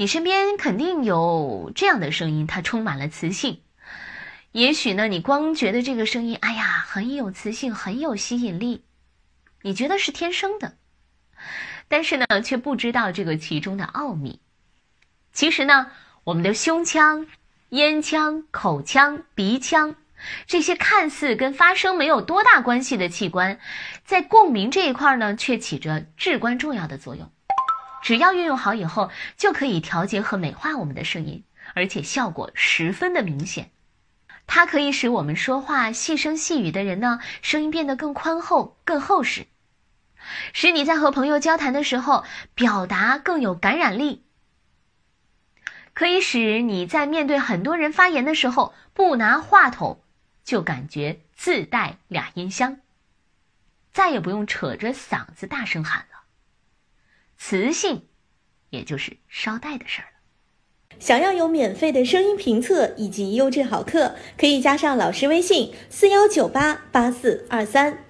你身边肯定有这样的声音，它充满了磁性。也许呢，你光觉得这个声音，哎呀，很有磁性，很有吸引力，你觉得是天生的，但是呢，却不知道这个其中的奥秘。其实呢，我们的胸腔、咽腔、口腔、鼻腔。这些看似跟发声没有多大关系的器官，在共鸣这一块呢，却起着至关重要的作用。只要运用好以后，就可以调节和美化我们的声音，而且效果十分的明显。它可以使我们说话细声细语的人呢，声音变得更宽厚、更厚实，使你在和朋友交谈的时候表达更有感染力。可以使你在面对很多人发言的时候，不拿话筒。就感觉自带俩音箱，再也不用扯着嗓子大声喊了。磁性，也就是捎带的事儿了。想要有免费的声音评测以及优质好课，可以加上老师微信：四幺九八八四二三。